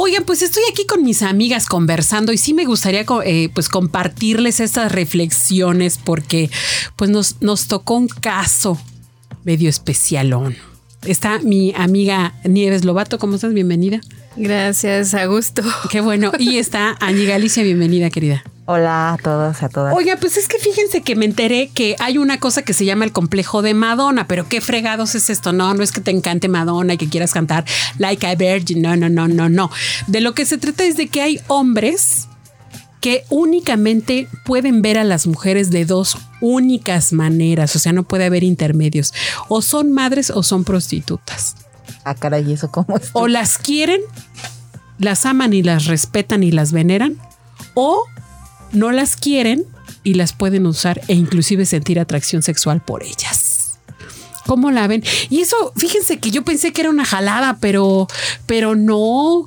Oigan, pues estoy aquí con mis amigas conversando y sí me gustaría eh, pues compartirles estas reflexiones porque pues nos, nos tocó un caso medio especialón. Está mi amiga Nieves Lobato, ¿cómo estás? Bienvenida. Gracias, a gusto. Qué bueno. Y está Angie Galicia, bienvenida, querida. Hola a todos, a todas. Oiga, pues es que fíjense que me enteré que hay una cosa que se llama el complejo de Madonna, pero qué fregados es esto. No, no es que te encante Madonna y que quieras cantar Like a Virgin. No, no, no, no, no. De lo que se trata es de que hay hombres que únicamente pueden ver a las mujeres de dos únicas maneras, o sea, no puede haber intermedios. O son madres o son prostitutas. Ah, caray, ¿eso cómo es? O las quieren, las aman y las respetan y las veneran, o no las quieren y las pueden usar e inclusive sentir atracción sexual por ellas. ¿Cómo la ven? Y eso, fíjense que yo pensé que era una jalada, pero, pero no.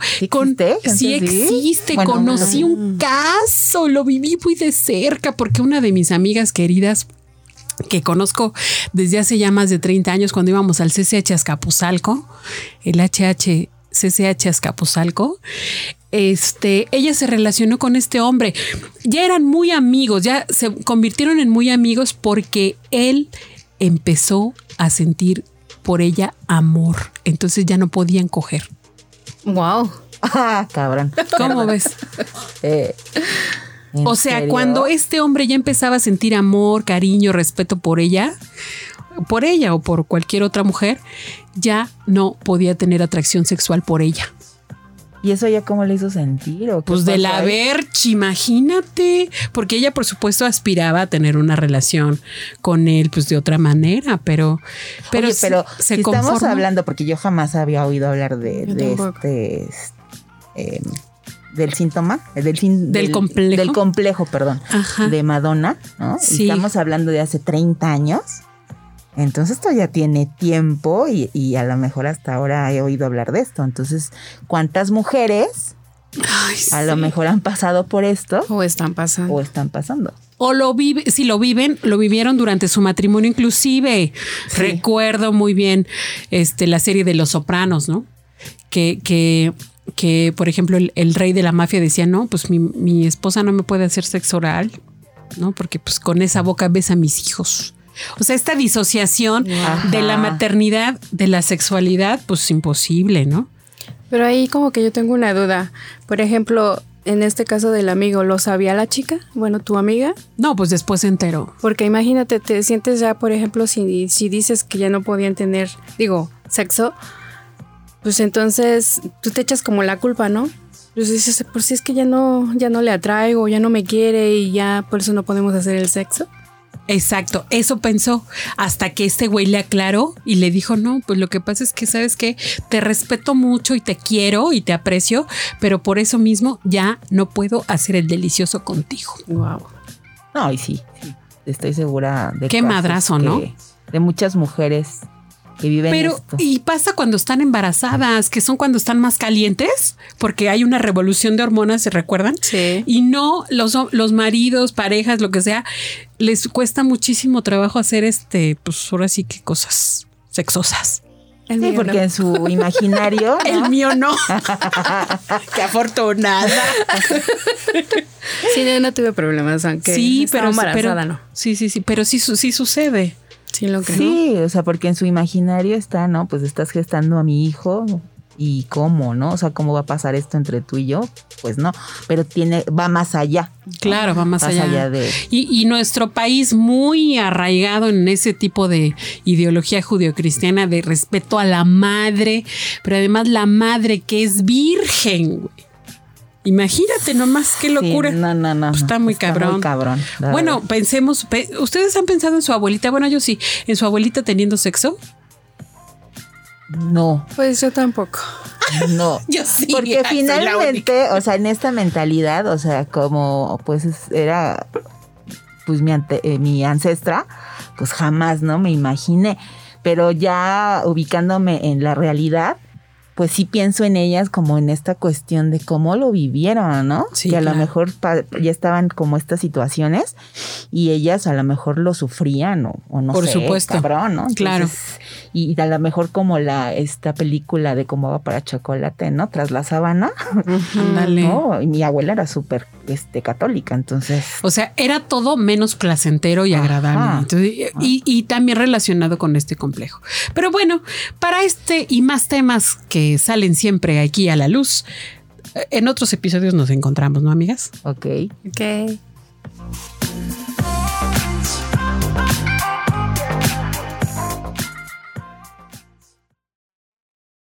¿Sí sí existe. Conocí un caso, lo viví muy de cerca porque una de mis amigas queridas que conozco desde hace ya más de 30 años cuando íbamos al CCH Azcapotzalco, el HH CCH Azcapotzalco, este, ella se relacionó con este hombre. Ya eran muy amigos, ya se convirtieron en muy amigos porque él empezó a sentir por ella amor. Entonces ya no podían coger. Wow. Ah, cabrón. ¿Cómo ves? Eh, o sea, cuando este hombre ya empezaba a sentir amor, cariño, respeto por ella, por ella o por cualquier otra mujer, ya no podía tener atracción sexual por ella. ¿Y eso ya cómo le hizo sentir? ¿o pues de la verch, imagínate. Porque ella, por supuesto, aspiraba a tener una relación con él, pues de otra manera, pero. Pero, pero se si estamos hablando, porque yo jamás había oído hablar de, este. Em, del síntoma, del, del, complejo. Del complejo, perdón, de Madonna, ¿no? estamos hablando de hace 30 años. Entonces esto ya tiene tiempo y, a lo mejor hasta ahora he oído hablar de esto. Entonces, ¿cuántas mujeres a lo mejor han pasado por esto? O están pasando. O están pasando. O lo vive, si lo viven, lo vivieron durante su matrimonio inclusive. Recuerdo muy bien este, la serie de Los Sopranos, ¿no? Que, que, que por ejemplo, el, rey de la mafia decía, no, pues mi, mi esposa no me puede hacer sexo oral, ¿no? Porque pues con esa boca ves a mis hijos. O sea, esta disociación de la maternidad, de la sexualidad, pues imposible, ¿no? Pero ahí como que yo tengo una duda. Por ejemplo, en este caso del amigo, ¿lo sabía la chica? Bueno, tu amiga. No, pues después se enteró. Porque imagínate, te sientes ya, por ejemplo, si, si dices que ya no podían tener, digo, sexo, pues entonces tú te echas como la culpa, ¿no? Pues dices, por si es que ya no, ya no le atraigo, ya no me quiere y ya por eso no podemos hacer el sexo. Exacto, eso pensó hasta que este güey le aclaró y le dijo, no, pues lo que pasa es que sabes que te respeto mucho y te quiero y te aprecio, pero por eso mismo ya no puedo hacer el delicioso contigo. Wow. No, y sí, sí estoy segura de qué madrazo, ¿no? De muchas mujeres pero, y pasa cuando están embarazadas, que son cuando están más calientes, porque hay una revolución de hormonas, ¿se recuerdan? Sí. Y no los, los maridos, parejas, lo que sea, les cuesta muchísimo trabajo hacer este, pues ahora sí que cosas sexosas. sí, porque en su imaginario. El mío no. Qué afortunada. sí, no, tuve problemas, aunque sí, pero, embarazada, no. Sí, sí, sí, pero sí, sí sucede. Sí, lo que Sí, o sea, porque en su imaginario está, ¿no? Pues estás gestando a mi hijo y cómo, ¿no? O sea, ¿cómo va a pasar esto entre tú y yo? Pues no, pero tiene, va más allá. Claro, va más, allá. de... Y, nuestro país muy arraigado en ese tipo de ideología judio-cristiana de respeto a la madre, pero además la madre que es virgen, güey. Imagínate nomás qué locura. no, no, no. Pues está muy cabrón. Muy cabrón. Bueno, pensemos, ¿ustedes han pensado en su abuelita? Bueno, yo sí, en su abuelita teniendo sexo. No. Pues yo tampoco. No. Yo sí. Porque finalmente, o sea, en esta mentalidad, o sea, como pues era pues mi, eh, mi ancestra, pues jamás, ¿no? Me imaginé. Pero ya ubicándome en la realidad, pues sí pienso en ellas como en esta cuestión de cómo lo vivieron, ¿no? Sí, que a lo mejor ya estaban como estas situaciones y ellas a lo mejor lo sufrían o, o no Por sé, supuesto. cabrón, ¿no? claro. Y a lo mejor como la esta película de cómo va para chocolate, ¿no? Tras la sábana. Ándale. ¿no? Y mi abuela era súper este, católica, entonces. O sea, era todo menos placentero y agradable. Entonces, y, y también relacionado con este complejo. Pero bueno, para este y más temas que salen siempre aquí a la luz, en otros episodios nos encontramos, ¿no, amigas? Ok. Ok.